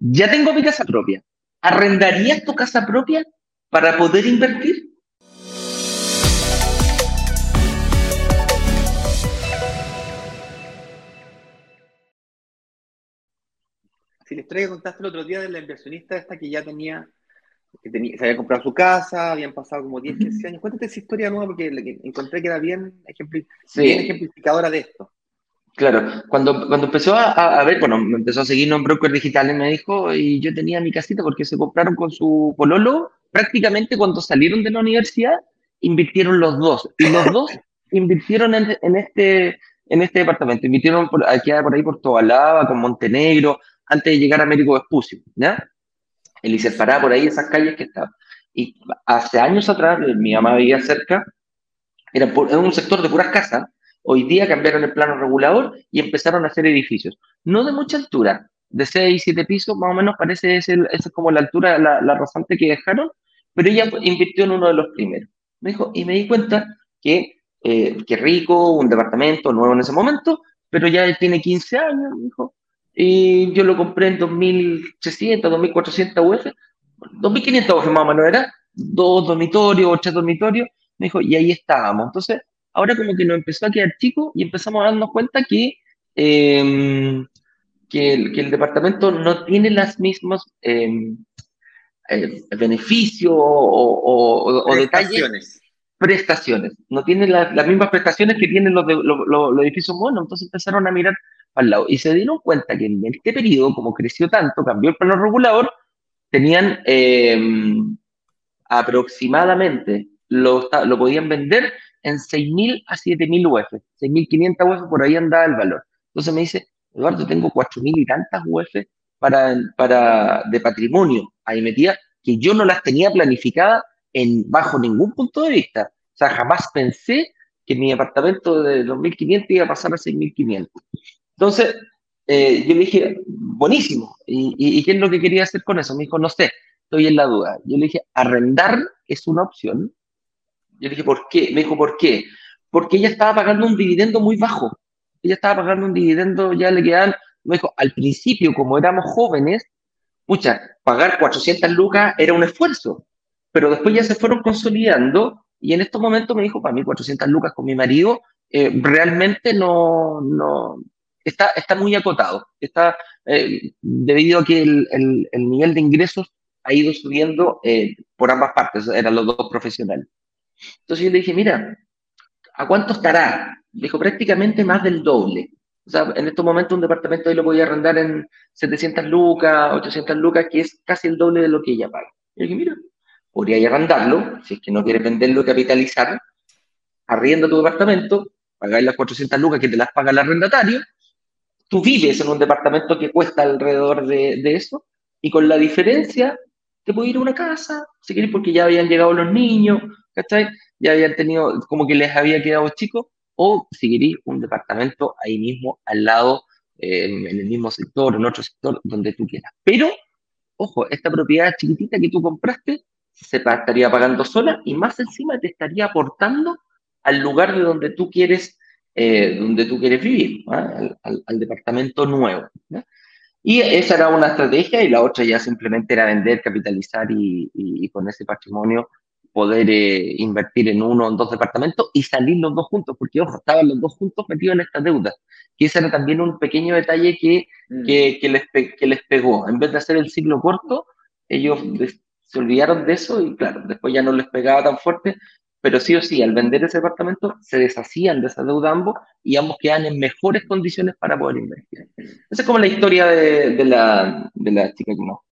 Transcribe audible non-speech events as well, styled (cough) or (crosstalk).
ya tengo mi casa propia. ¿Arrendarías tu casa propia para poder invertir? Si la historia que contaste el otro día de la inversionista esta que ya tenía, que tenía, se había comprado su casa, habían pasado como 10, 15 años. Cuéntate esa historia nueva porque encontré que era bien, ejemplificadora de esto. Claro, cuando, cuando empezó a, ver, bueno, me empezó a seguir en brokers digitales, me dijo, y yo tenía mi casita porque se compraron con su pololo, prácticamente cuando salieron de la universidad, invirtieron los dos, y los (laughs) dos invirtieron en, en este, en este departamento, invirtieron por, aquí por ahí por Tobalaba, con Montenegro, antes de llegar a Américo Vespucio, ¿ya? El se paraba por ahí esas calles que estaban. Y hace años atrás, mi mamá vivía cerca, era, un sector de puras casas, hoy día cambiaron el plano regulador y empezaron a hacer edificios. No de mucha altura, de 6, 7 pisos, más o menos parece esa es como la altura, la, la que dejaron, pero ella invirtió en uno de los primeros. Me dijo, y me di cuenta que, eh, rico, un departamento nuevo en ese momento, pero ya tiene 15 años, me dijo, y yo lo compré en 2.300, 2.400 UF, 2.500 UF más o menos era, dos dormitorios, tres dormitorios, me dijo, y ahí estábamos. Entonces, ahora como que nos empezó a quedar chico y empezamos a darnos cuenta que, em, que, el, que, el, departamento no tiene las mismas em, eh, beneficios o, o, detalles. Prestaciones. No tiene las mismas prestaciones que tienen los, los, los edificios buenos. Entonces empezaron a mirar al lado. Y se dieron cuenta que en este periodo, como creció tanto, cambió el plano regulador, tenían em, aproximadamente, lo, podían vender en 6.000 a 7.000 UF, 6.500 UF, por ahí andaba el valor. Entonces me dice, Eduardo, tengo 4.000 y tantas UF para, para, de patrimonio ahí metía, que yo no las tenía planificadas en, bajo ningún punto de vista. O sea, jamás pensé que mi apartamento de 2.500 iba a pasar a 6.500. Entonces, eh, yo le dije, buenísimo. ¿Y, qué es lo que quería hacer con eso? Me dijo, no sé, estoy en la duda. Yo le dije, arrendar es una opción. Yo le dije, ¿por qué? Me dijo, ¿por qué? Porque ella estaba pagando un dividendo muy bajo. Ella estaba pagando un dividendo, ya le quedan, me dijo, al principio, como éramos jóvenes, mucha, pagar 400 lucas era un esfuerzo, pero después ya se fueron consolidando y en estos momentos me dijo, para mí 400 lucas con mi marido, eh, realmente no, no, está, está muy acotado. Está, eh, debido a que el, el, nivel de ingresos ha ido subiendo eh, por ambas partes, eran los dos profesionales. Entonces yo le dije, mira, ¿a cuánto estará? Me dijo, prácticamente más del doble. O sea, en estos momentos un departamento ahí lo podía arrendar en 700 lucas, 800 lucas, que es casi el doble de lo que ella paga. Yo dije, mira, podría arrendarlo, si es que no quieres venderlo y capitalizar, arrienda tu departamento, pagáis las 400 lucas que te las paga el arrendatario, tú vives en un departamento que cuesta alrededor de, eso, y con la diferencia te puedes ir a una casa, si quieres, porque ya habían llegado los niños, ¿cachai? Ya habían tenido, como que les había quedado chicos, o si un departamento ahí mismo, al lado, eh, en, el mismo sector, en otro sector, donde tú quieras. Pero, ojo, esta propiedad chiquitita que tú compraste se estaría pagando sola y más encima te estaría aportando al lugar de donde tú quieres eh, donde tú quieres vivir, al, departamento nuevo. Y esa era una estrategia y la otra ya simplemente era vender, capitalizar y, con ese patrimonio poder eh, invertir en uno o en dos departamentos y salir los dos juntos, porque ojo, estaban los dos juntos metidos en esta deuda. Y ese era también un pequeño detalle que, mm. que, que, les, que les pegó. En vez de hacer el ciclo corto, ellos se olvidaron de eso y claro, después ya no les pegaba tan fuerte, pero sí o sí, al vender ese departamento, se deshacían de esa deuda ambos y ambos quedan en mejores condiciones para poder invertir. Esa es como la historia de, de, la, de la chica que nos,